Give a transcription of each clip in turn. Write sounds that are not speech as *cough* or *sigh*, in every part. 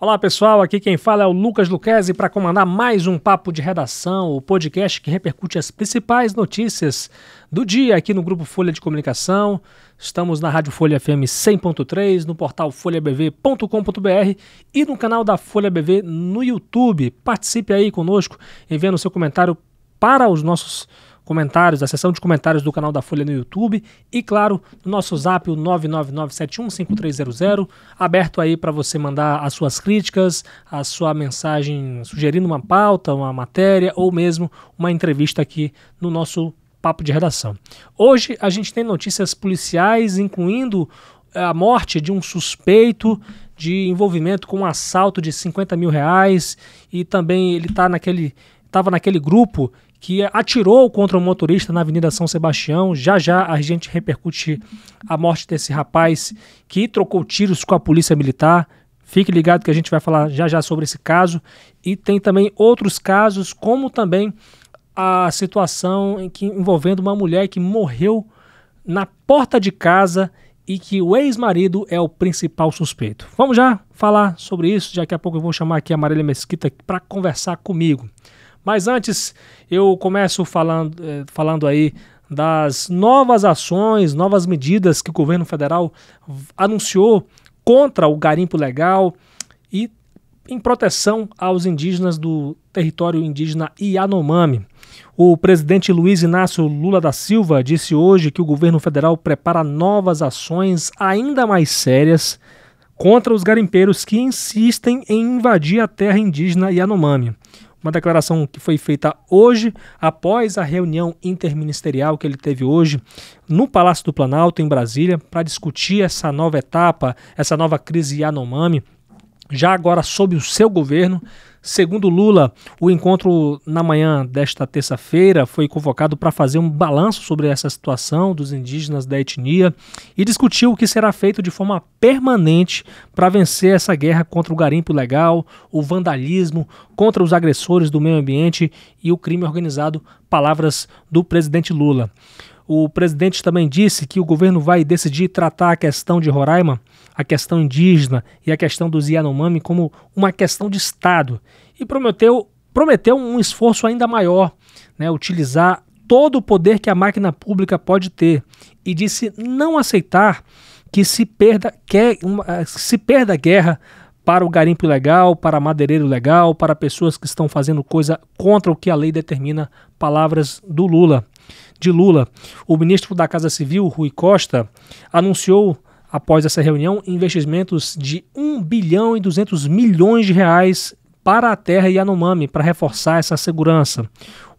Olá pessoal, aqui quem fala é o Lucas Luquezzi para comandar mais um Papo de Redação, o podcast que repercute as principais notícias do dia aqui no Grupo Folha de Comunicação. Estamos na Rádio Folha FM 100.3, no portal folhabv.com.br e no canal da Folha BV no YouTube. Participe aí conosco enviando seu comentário para os nossos comentários, a seção de comentários do canal da Folha no YouTube e, claro, no nosso zap, o 999715300, aberto aí para você mandar as suas críticas, a sua mensagem sugerindo uma pauta, uma matéria ou mesmo uma entrevista aqui no nosso papo de redação. Hoje a gente tem notícias policiais, incluindo eh, a morte de um suspeito de envolvimento com um assalto de 50 mil reais e também ele tá naquele estava naquele grupo que atirou contra o motorista na Avenida São Sebastião. Já já a gente repercute a morte desse rapaz que trocou tiros com a polícia militar. Fique ligado que a gente vai falar já já sobre esse caso. E tem também outros casos, como também a situação em que, envolvendo uma mulher que morreu na porta de casa e que o ex-marido é o principal suspeito. Vamos já falar sobre isso. Daqui a pouco eu vou chamar aqui a Marília Mesquita para conversar comigo. Mas antes, eu começo falando, eh, falando aí das novas ações, novas medidas que o governo federal anunciou contra o garimpo legal e em proteção aos indígenas do território indígena Yanomami. O presidente Luiz Inácio Lula da Silva disse hoje que o governo federal prepara novas ações ainda mais sérias contra os garimpeiros que insistem em invadir a terra indígena Yanomami uma declaração que foi feita hoje, após a reunião interministerial que ele teve hoje no Palácio do Planalto, em Brasília, para discutir essa nova etapa, essa nova crise Yanomami, já agora sob o seu governo. Segundo Lula, o encontro na manhã desta terça-feira foi convocado para fazer um balanço sobre essa situação dos indígenas da etnia e discutir o que será feito de forma permanente para vencer essa guerra contra o garimpo ilegal, o vandalismo, contra os agressores do meio ambiente e o crime organizado. Palavras do presidente Lula. O presidente também disse que o governo vai decidir tratar a questão de Roraima, a questão indígena e a questão dos Yanomami como uma questão de Estado e prometeu, prometeu um esforço ainda maior, né, utilizar todo o poder que a máquina pública pode ter e disse não aceitar que se perda, que, uma, se perda a guerra para o garimpo ilegal, para madeireiro legal, para pessoas que estão fazendo coisa contra o que a lei determina. Palavras do Lula de Lula. O ministro da Casa Civil, Rui Costa, anunciou após essa reunião investimentos de 1 bilhão e 200 milhões de reais para a terra Yanomami para reforçar essa segurança.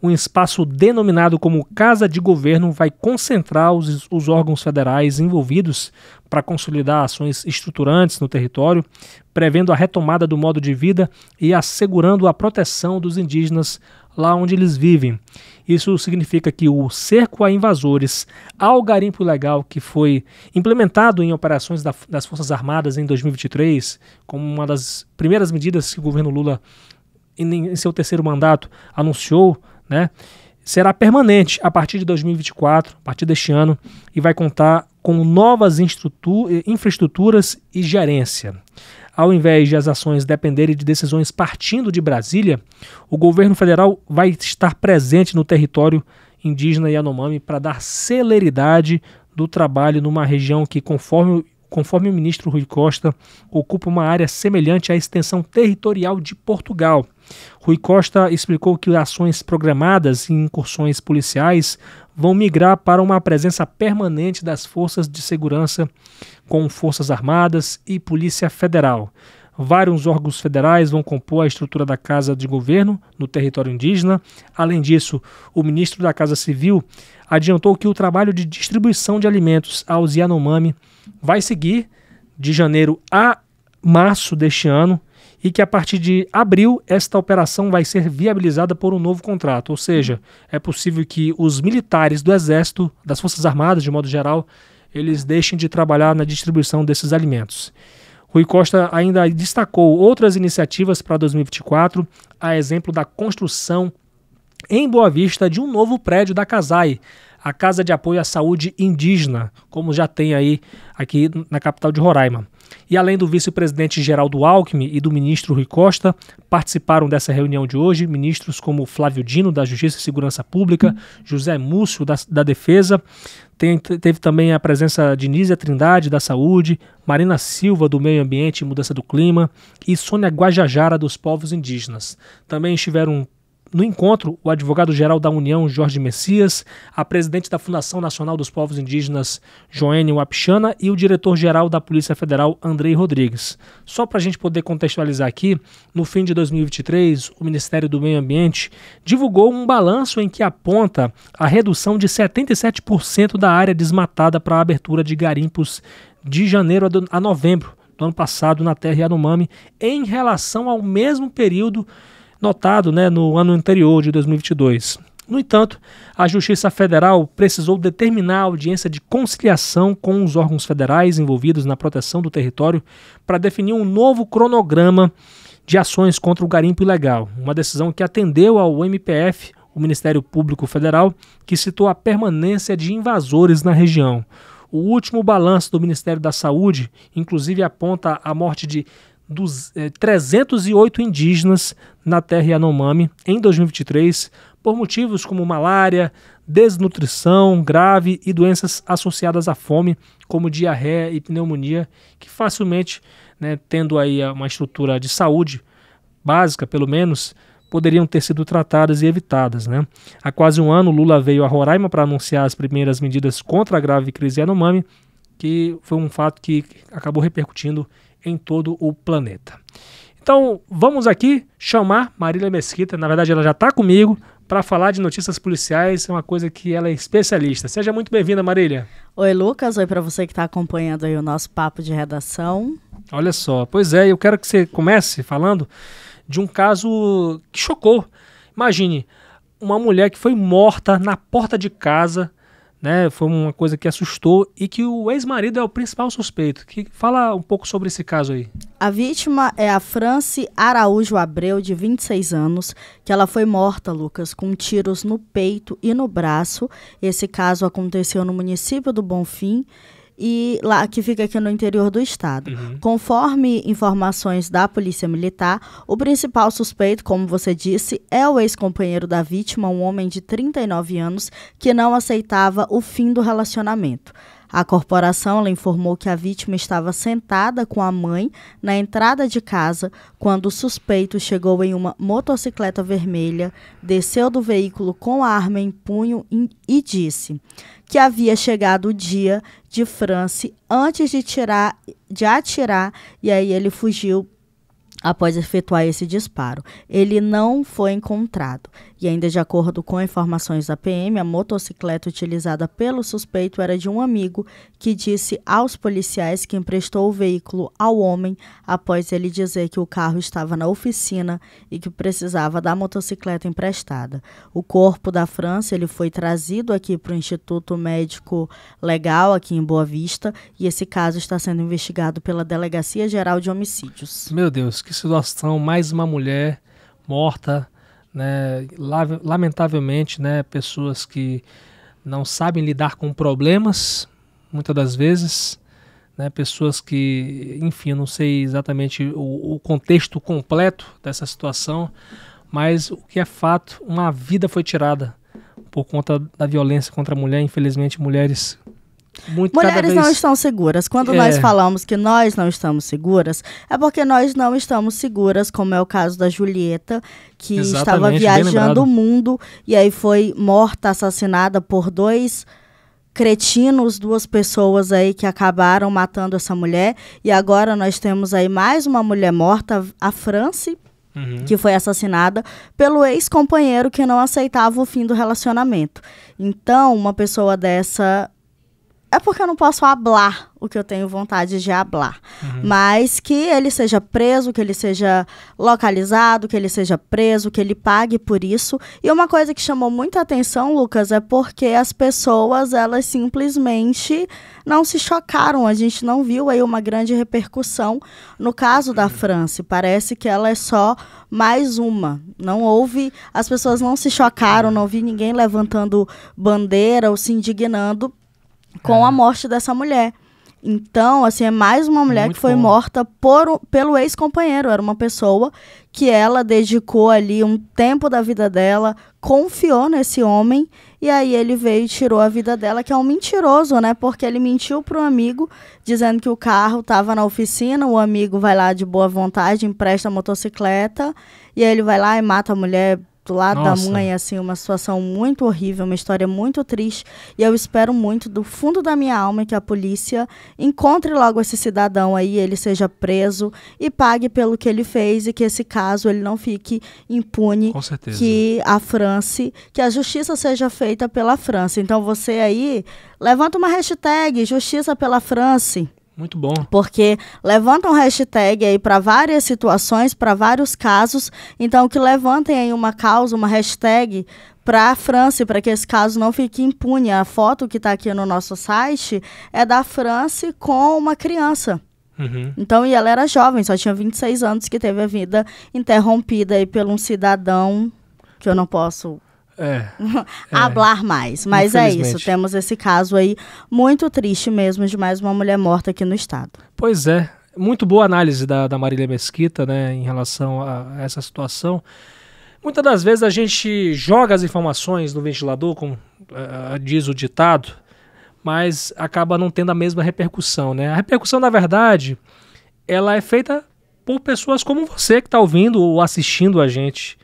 Um espaço denominado como Casa de Governo vai concentrar os, os órgãos federais envolvidos para consolidar ações estruturantes no território, prevendo a retomada do modo de vida e assegurando a proteção dos indígenas lá onde eles vivem. Isso significa que o cerco a invasores ao garimpo ilegal que foi implementado em operações da, das Forças Armadas em 2023, como uma das primeiras medidas que o governo Lula, em, em seu terceiro mandato, anunciou, né, será permanente a partir de 2024, a partir deste ano, e vai contar com novas infraestruturas e gerência. Ao invés de as ações dependerem de decisões partindo de Brasília, o governo federal vai estar presente no território indígena Yanomami para dar celeridade do trabalho numa região que, conforme, conforme o ministro Rui Costa, ocupa uma área semelhante à extensão territorial de Portugal. Rui Costa explicou que ações programadas e incursões policiais vão migrar para uma presença permanente das forças de segurança com Forças Armadas e Polícia Federal. Vários órgãos federais vão compor a estrutura da Casa de Governo no território indígena. Além disso, o ministro da Casa Civil adiantou que o trabalho de distribuição de alimentos aos Yanomami vai seguir de janeiro a março deste ano e que a partir de abril esta operação vai ser viabilizada por um novo contrato, ou seja, é possível que os militares do Exército, das Forças Armadas de modo geral, eles deixem de trabalhar na distribuição desses alimentos. Rui Costa ainda destacou outras iniciativas para 2024, a exemplo da construção em Boa Vista de um novo prédio da CASAI, a Casa de Apoio à Saúde Indígena, como já tem aí aqui na capital de Roraima. E além do vice-presidente Geraldo Alckmin e do ministro Rui Costa, participaram dessa reunião de hoje ministros como Flávio Dino, da Justiça e Segurança Pública, José Múcio, da, da Defesa, tem, teve também a presença de Nízia Trindade, da Saúde, Marina Silva, do Meio Ambiente e Mudança do Clima, e Sônia Guajajara, dos Povos Indígenas. Também estiveram no encontro, o advogado-geral da União, Jorge Messias, a presidente da Fundação Nacional dos Povos Indígenas, Joênio Wapichana, e o diretor-geral da Polícia Federal, Andrei Rodrigues. Só para a gente poder contextualizar aqui, no fim de 2023, o Ministério do Meio Ambiente divulgou um balanço em que aponta a redução de 77% da área desmatada para a abertura de garimpos de janeiro a novembro do ano passado na terra Yanomami, em relação ao mesmo período notado né, no ano anterior, de 2022. No entanto, a Justiça Federal precisou determinar a audiência de conciliação com os órgãos federais envolvidos na proteção do território para definir um novo cronograma de ações contra o garimpo ilegal, uma decisão que atendeu ao MPF, o Ministério Público Federal, que citou a permanência de invasores na região. O último balanço do Ministério da Saúde, inclusive, aponta a morte de dos, eh, 308 indígenas na terra Yanomami em 2023 por motivos como malária, desnutrição grave e doenças associadas à fome, como diarreia e pneumonia, que facilmente, né, tendo aí uma estrutura de saúde básica, pelo menos, poderiam ter sido tratadas e evitadas. Né? Há quase um ano, Lula veio a Roraima para anunciar as primeiras medidas contra a grave crise Yanomami, que foi um fato que acabou repercutindo em todo o planeta. Então, vamos aqui chamar Marília Mesquita, na verdade ela já está comigo, para falar de notícias policiais, é uma coisa que ela é especialista. Seja muito bem-vinda, Marília. Oi, Lucas. Oi para você que está acompanhando aí o nosso papo de redação. Olha só, pois é, eu quero que você comece falando de um caso que chocou. Imagine, uma mulher que foi morta na porta de casa né? Foi uma coisa que assustou e que o ex-marido é o principal suspeito. Que fala um pouco sobre esse caso aí. A vítima é a Franci Araújo Abreu, de 26 anos, que ela foi morta, Lucas, com tiros no peito e no braço. Esse caso aconteceu no município do Bonfim e lá que fica aqui no interior do estado. Uhum. Conforme informações da Polícia Militar, o principal suspeito, como você disse, é o ex-companheiro da vítima, um homem de 39 anos que não aceitava o fim do relacionamento. A corporação informou que a vítima estava sentada com a mãe na entrada de casa quando o suspeito chegou em uma motocicleta vermelha, desceu do veículo com a arma em punho e disse: que havia chegado o dia de France antes de, tirar, de atirar, e aí ele fugiu após efetuar esse disparo. Ele não foi encontrado. E ainda de acordo com informações da PM, a motocicleta utilizada pelo suspeito era de um amigo que disse aos policiais que emprestou o veículo ao homem após ele dizer que o carro estava na oficina e que precisava da motocicleta emprestada. O corpo da França ele foi trazido aqui para o Instituto Médico Legal aqui em Boa Vista e esse caso está sendo investigado pela Delegacia Geral de Homicídios. Meu Deus, que situação! Mais uma mulher morta né? Lamentavelmente, né, pessoas que não sabem lidar com problemas, muitas das vezes, né, pessoas que, enfim, não sei exatamente o, o contexto completo dessa situação, mas o que é fato, uma vida foi tirada por conta da violência contra a mulher. Infelizmente, mulheres muito Mulheres vez... não estão seguras. Quando é. nós falamos que nós não estamos seguras, é porque nós não estamos seguras, como é o caso da Julieta, que Exatamente, estava viajando o mundo e aí foi morta, assassinada por dois cretinos, duas pessoas aí que acabaram matando essa mulher. E agora nós temos aí mais uma mulher morta, a France, Uhum. que foi assassinada pelo ex-companheiro que não aceitava o fim do relacionamento. Então, uma pessoa dessa é porque eu não posso hablar o que eu tenho vontade de hablar. Uhum. Mas que ele seja preso, que ele seja localizado, que ele seja preso, que ele pague por isso. E uma coisa que chamou muita atenção, Lucas, é porque as pessoas, elas simplesmente não se chocaram. A gente não viu aí uma grande repercussão no caso da França. Parece que ela é só mais uma. Não houve, as pessoas não se chocaram, não vi ninguém levantando bandeira ou se indignando com é. a morte dessa mulher. Então, assim, é mais uma mulher Muito que foi bom. morta por, pelo ex-companheiro. Era uma pessoa que ela dedicou ali um tempo da vida dela, confiou nesse homem, e aí ele veio e tirou a vida dela, que é um mentiroso, né? Porque ele mentiu pro amigo, dizendo que o carro estava na oficina, o amigo vai lá de boa vontade, empresta a motocicleta, e aí ele vai lá e mata a mulher do lado Nossa. da mãe, assim, uma situação muito horrível, uma história muito triste. E eu espero muito, do fundo da minha alma, que a polícia encontre logo esse cidadão aí, ele seja preso e pague pelo que ele fez e que esse caso ele não fique impune. Com certeza. Que a França, que a justiça seja feita pela França. Então você aí levanta uma hashtag Justiça pela França. Muito bom. Porque levantam hashtag aí para várias situações, para vários casos. Então, que levantem aí uma causa, uma hashtag para a França, para que esse caso não fique impune. A foto que está aqui no nosso site é da França com uma criança. Uhum. Então, e ela era jovem, só tinha 26 anos, que teve a vida interrompida aí por um cidadão que eu não posso *laughs* É. hablar mais. Mas é isso, temos esse caso aí muito triste mesmo de mais uma mulher morta aqui no estado. Pois é. Muito boa análise da, da Marília Mesquita, né, em relação a essa situação. Muitas das vezes a gente joga as informações no ventilador, como eh, diz o ditado, mas acaba não tendo a mesma repercussão, né? A repercussão, na verdade, ela é feita por pessoas como você que está ouvindo ou assistindo a gente.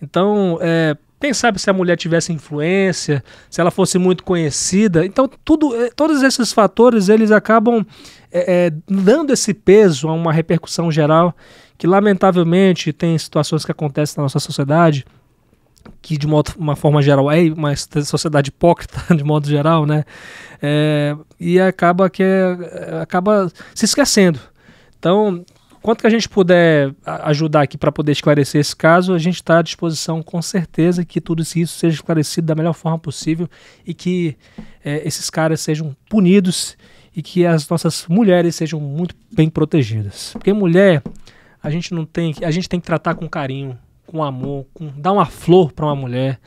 Então, é, quem sabe se a mulher tivesse influência, se ela fosse muito conhecida. Então, tudo, eh, todos esses fatores eles acabam é, é, dando esse peso a uma repercussão geral que, lamentavelmente, tem situações que acontecem na nossa sociedade que de modo- uma forma geral é uma sociedade hipócrita *laughs* de modo geral, né? É, e acaba que é, acaba se esquecendo. Então, quanto que a gente puder ajudar aqui para poder esclarecer esse caso, a gente está à disposição com certeza que tudo isso seja esclarecido da melhor forma possível e que é, esses caras sejam punidos e que as nossas mulheres sejam muito bem protegidas. Porque mulher, a gente não tem, a gente tem que tratar com carinho, com amor, com dar uma flor para uma mulher.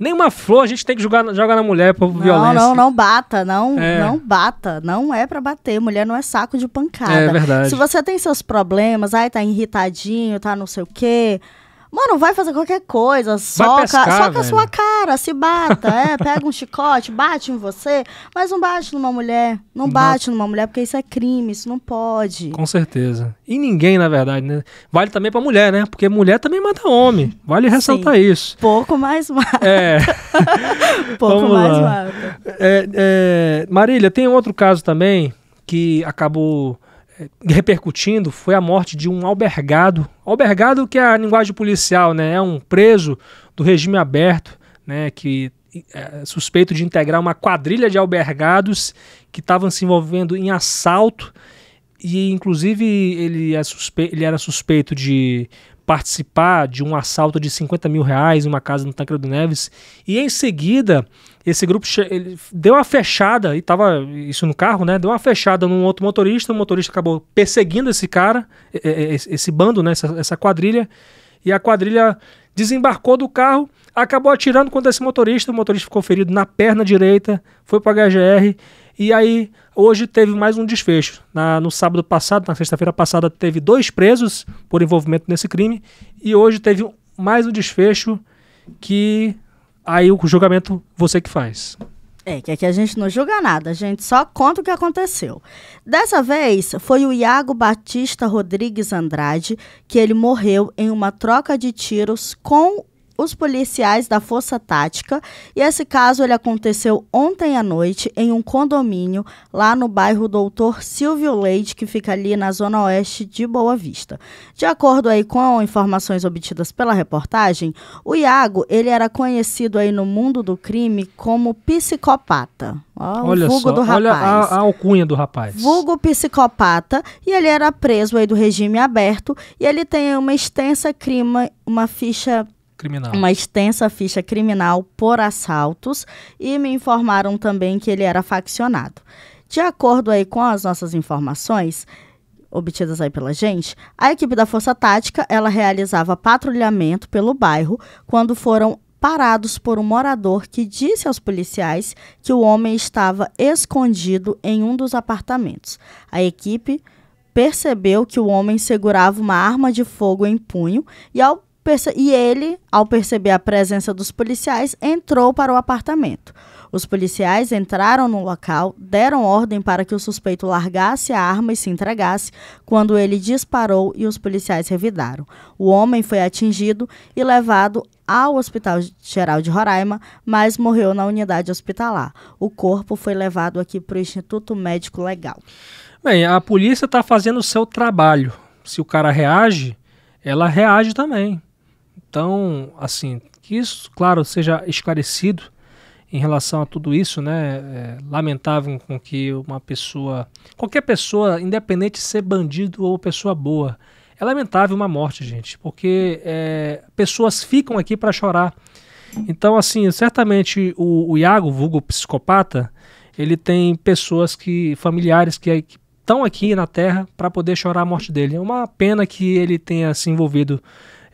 Nenhuma flor a gente tem que jogar, jogar na mulher por Não, violência. não, não bata, não, É. não bata, não é pra bater. Mulher não é saco de pancada. É verdade. Se você tem seus problemas, ai, tá irritadinho, tá não sei o quê. Mano, vai fazer qualquer coisa, soca, pescar, soca a sua cara, se bata, é, *laughs* pega um chicote, bate em você, mas não bate numa mulher, não Não. bate numa mulher porque isso é crime, isso não pode. Com certeza. E ninguém, na verdade, né? Vale também pra mulher, né? Porque mulher também mata homem. Vale ressaltar isso. Pouco mais mata, É, *laughs* pouco Vamos mais lá. mata. é, é, Marília, tem outro caso também que acabou repercutindo, foi a morte de um albergado. Albergado que é a linguagem policial, né? É um preso do regime aberto, né? Que é suspeito de integrar uma quadrilha de albergados que estavam se envolvendo em assalto e inclusive ele, é suspe- ele era suspeito de participar de um assalto de 50 mil reais em uma casa no Tancredo Neves. E em seguida esse grupo deu uma fechada e tava isso no carro né? Deu uma fechada num outro motorista o motorista acabou perseguindo esse cara esse, bando né? Essa, essa quadrilha. E a quadrilha desembarcou do carro acabou atirando contra esse motorista o motorista ficou ferido na perna direita foi para HGR e aí, hoje teve mais um desfecho. Na- no sábado passado, na sexta-feira passada, teve dois presos por envolvimento nesse crime. E hoje teve mais um desfecho que aí o julgamento você que faz. É, que aqui a gente não julga nada, a gente só conta o que aconteceu. Dessa vez, foi o Iago Batista Rodrigues Andrade que ele morreu em uma troca de tiros com os policiais da Força Tática. E esse caso ele aconteceu ontem à noite em um condomínio lá no bairro Doutor Silvio Leite, que fica ali na zona oeste de Boa Vista. De acordo aí com informações obtidas pela reportagem, o Iago, ele era conhecido aí no mundo do crime como psicopata. Ó, olha o vulgo só, do rapaz. olha a, a alcunha do rapaz. Vulgo psicopata, e ele era preso aí do regime aberto, e ele tem uma extensa crime, uma ficha Criminal. uma extensa ficha criminal por assaltos e me informaram também que ele era faccionado. De acordo aí com as nossas informações obtidas aí pela gente, a equipe da Força Tática, ela realizava patrulhamento pelo bairro quando foram parados por um morador que disse aos policiais que o homem estava escondido em um dos apartamentos. A equipe percebeu que o homem segurava uma arma de fogo em punho e, ao e ele, ao perceber a presença dos policiais, entrou para o apartamento. Os policiais entraram no local, deram ordem para que o suspeito largasse a arma e se entregasse, quando ele disparou e os policiais revidaram. O homem foi atingido e levado ao Hospital Geral de Roraima, mas morreu na unidade hospitalar. O corpo foi levado aqui para o Instituto Médico Legal. Bem, a polícia está fazendo o seu trabalho. Se o cara reage, ela reage também. Então, assim, que isso, claro, seja esclarecido em relação a tudo isso, né? É lamentável com que uma pessoa, qualquer pessoa, independente de ser bandido ou pessoa boa, é lamentável uma morte, gente, porque é, pessoas ficam aqui para chorar. Então, assim, certamente o, o Iago, vulgo psicopata, ele tem pessoas que, familiares que estão aqui na Terra para poder chorar a morte dele. É uma pena que ele tenha se envolvido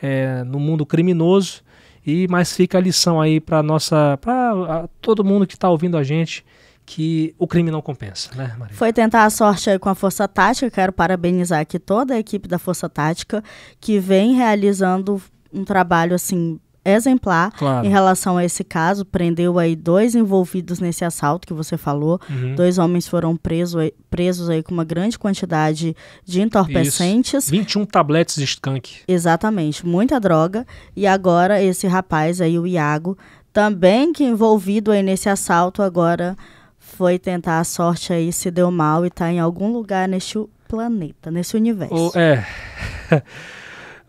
é, no mundo criminoso e mas fica a lição aí para nossa, para todo mundo que está ouvindo a gente que o crime não compensa, né, Maria? Foi tentar a sorte aí com a Força Tática. Quero parabenizar aqui toda a equipe da Força Tática que vem realizando um trabalho assim exemplar claro. em relação a esse caso. Prendeu aí dois envolvidos nesse assalto que você falou. Uhum. Dois homens foram presos, presos aí com uma grande quantidade de entorpecentes. Isso. 21 tabletes de skunk. Exatamente, muita droga. E agora esse rapaz aí, o Iago, também que envolvido aí nesse assalto, agora foi tentar a sorte aí, se deu mal e está em algum lugar neste planeta, nesse universo. Oh, é. *laughs*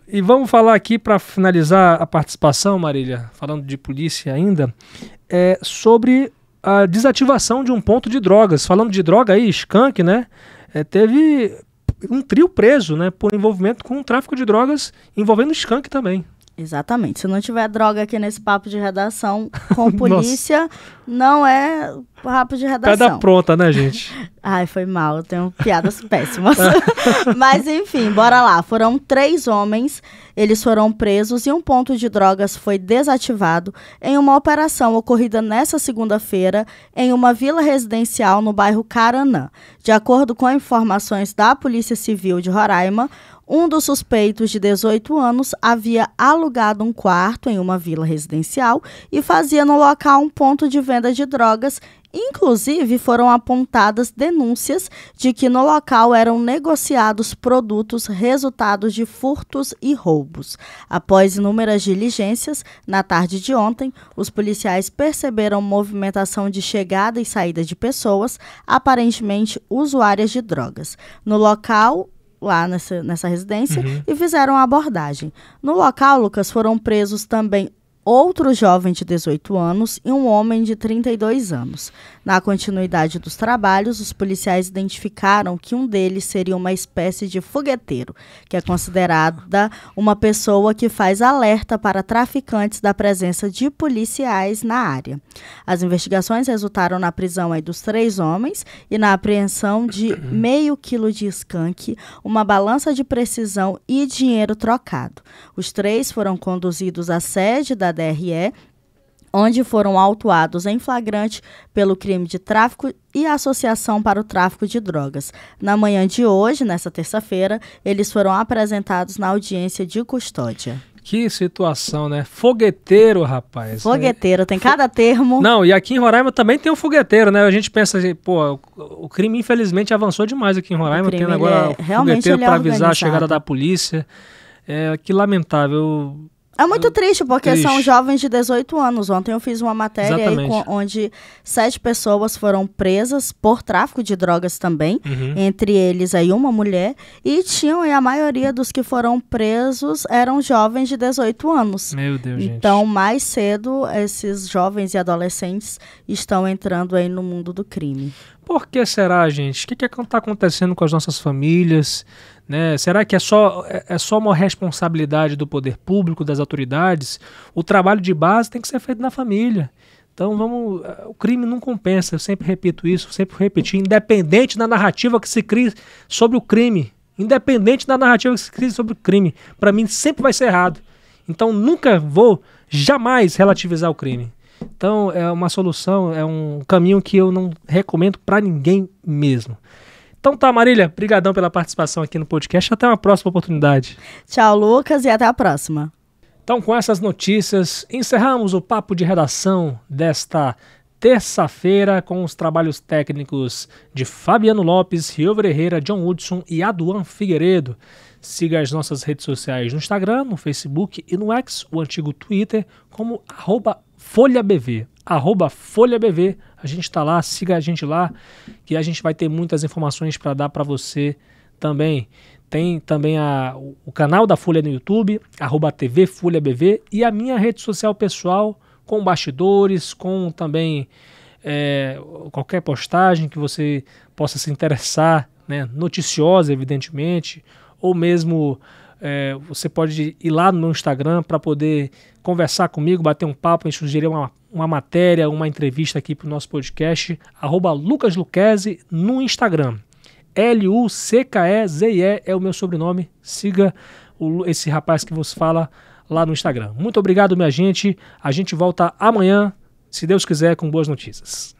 E vamos falar aqui para finalizar a participação, Marília, falando de polícia ainda, é sobre a desativação de um ponto de drogas. Falando de droga aí, skunk, né? É, teve um trio preso, né, por envolvimento com o tráfico de drogas envolvendo skunk também. Exatamente. Se não tiver droga aqui nesse papo de redação *laughs* com polícia, não é papo de redação. Pedra pronta, né, gente? *laughs* Ai, foi mal. Eu tenho piadas péssimas. *laughs* Mas, enfim, bora lá. Foram três homens. Eles foram presos e um ponto de drogas foi desativado em uma operação ocorrida nessa segunda-feira em uma vila residencial no bairro Caranã. De acordo com informações da Polícia Civil de Roraima, um dos suspeitos, de 18 anos, havia alugado um quarto em uma vila residencial e fazia no local um ponto de venda de drogas. Inclusive, foram apontadas denúncias de que no local eram negociados produtos resultados de furtos e roubos. Após inúmeras diligências, na tarde de ontem, os policiais perceberam movimentação de chegada e saída de pessoas, aparentemente usuárias de drogas. No local, lá nessa, nessa residência uhum. e fizeram a abordagem. No local, Lucas, foram presos também outro jovem de 18 anos e um homem de 32 anos. Na continuidade dos trabalhos, os policiais identificaram que um deles seria uma espécie de fogueteiro, que é considerada uma pessoa que faz alerta para traficantes da presença de policiais na área. As investigações resultaram na prisão dos três homens e na apreensão de *clears throat* meio quilo de skunk, uma balança de precisão e dinheiro trocado. Os três foram conduzidos à sede da DRE, onde foram autuados em flagrante pelo crime de tráfico e associação para o tráfico de drogas. Na manhã de hoje, nessa terça-feira, eles foram apresentados na audiência de custódia. Que situação, né? Fogueteiro, rapaz. Fogueteiro, tem cada termo. Não, e aqui em Roraima também tem um fogueteiro, né? A gente pensa, assim, pô, o crime infelizmente avançou demais aqui em Roraima, tendo agora é, fogueteiro para avisar a chegada da polícia. É, que lamentável. É muito triste, porque triste. são jovens de 18 anos. Ontem eu fiz uma matéria aí com, onde sete pessoas foram presas por tráfico de drogas também, uhum. entre eles aí uma mulher, e tinham e a maioria dos que foram presos eram jovens de 18 anos. Meu Deus, Então, gente. mais cedo, esses jovens e adolescentes estão entrando aí no mundo do crime. Por que será, gente? O que está acontecendo com as nossas famílias? Né? Será que é só, é, é só uma responsabilidade do poder público, das autoridades? O trabalho de base tem que ser feito na família. Então vamos, é, o crime não compensa, eu sempre repito isso, sempre repetir, independente da narrativa que se cria sobre o crime, independente da narrativa que se cria sobre o crime, para mim sempre vai ser errado. Então nunca vou jamais relativizar o crime. Então é uma solução, é um caminho que eu não recomendo para ninguém mesmo. Então tá, Marília, brigadão pela participação aqui no podcast. Até uma próxima oportunidade. Tchau, Lucas, e até a próxima. Então, com essas notícias, encerramos o papo de redação desta terça-feira com os trabalhos técnicos de Fabiano Lopes, Rio Herrera, John Hudson e Aduan Figueiredo. Siga as nossas redes sociais no Instagram, no Facebook e no X, o antigo Twitter, como arroba FolhaBV. Arroba FolhaBV. A gente está lá, siga a gente lá, que a gente vai ter muitas informações para dar para você também. Tem também a, o canal da Folha no YouTube, arroba TV Folha BV, e a minha rede social pessoal, com bastidores, com também é, qualquer postagem que você possa se interessar, né, noticiosa, evidentemente, ou mesmo é, você pode ir lá no meu Instagram para poder conversar comigo, bater um papo e sugerir uma, uma matéria, uma entrevista aqui para o nosso podcast, arroba no Instagram. L-U-C-K-E-Z-I-E é o meu sobrenome. Siga o, esse rapaz que você fala lá no Instagram. Muito obrigado, minha gente. A gente volta amanhã, se Deus quiser, com boas notícias.